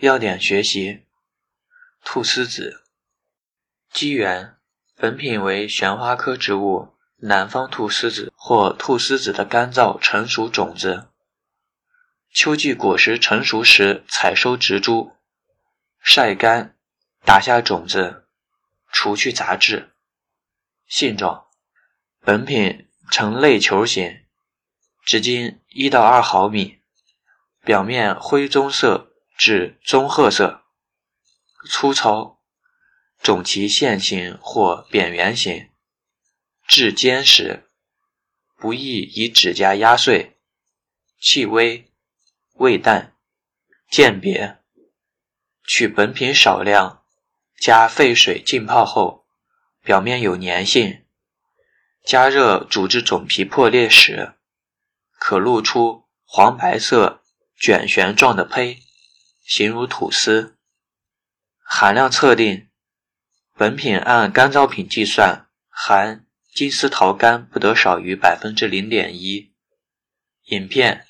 要点学习：菟丝子，基源。本品为玄花科植物。南方菟丝子或菟丝子的干燥成熟种子。秋季果实成熟时采收植株，晒干，打下种子，除去杂质。性状：本品呈类球形，直径一到二毫米，表面灰棕色。至棕褐色，粗糙。种其线形或扁圆形，质坚实，不易以指甲压碎。气微，味淡。鉴别：取本品少量，加沸水浸泡后，表面有粘性，加热煮至种皮破裂时，可露出黄白色卷旋状的胚，形如吐司。含量测定。本品按干燥品计算，含金丝桃苷不得少于百分之零点一。饮片：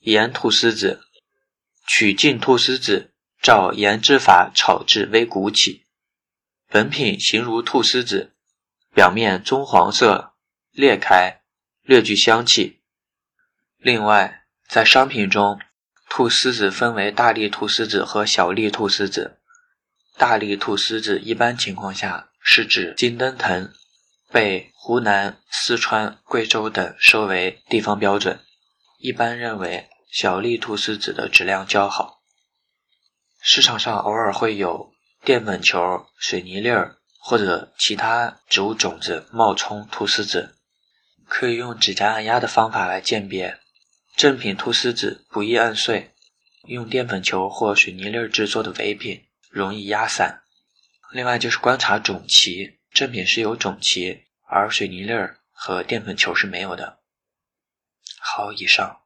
盐菟丝子，取净菟丝子，照盐制法炒至微鼓起。本品形如菟丝子，表面棕黄色，裂开，略具香气。另外，在商品中，菟丝子分为大粒菟丝子和小粒菟丝子。大粒菟丝子一般情况下是指金灯藤，被湖南、四川、贵州等收为地方标准。一般认为小粒菟丝子的质量较好。市场上偶尔会有淀粉球、水泥粒儿或者其他植物种子冒充菟丝子，可以用指甲按压的方法来鉴别。正品菟丝子不易按碎，用淀粉球或水泥粒制作的伪品。容易压散。另外就是观察种脐，正品是有种脐，而水泥粒和淀粉球是没有的。好，以上。